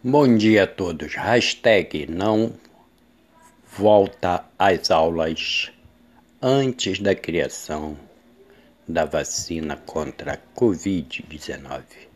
Bom dia a todos. Hashtag não volta às aulas antes da criação da vacina contra a Covid-19.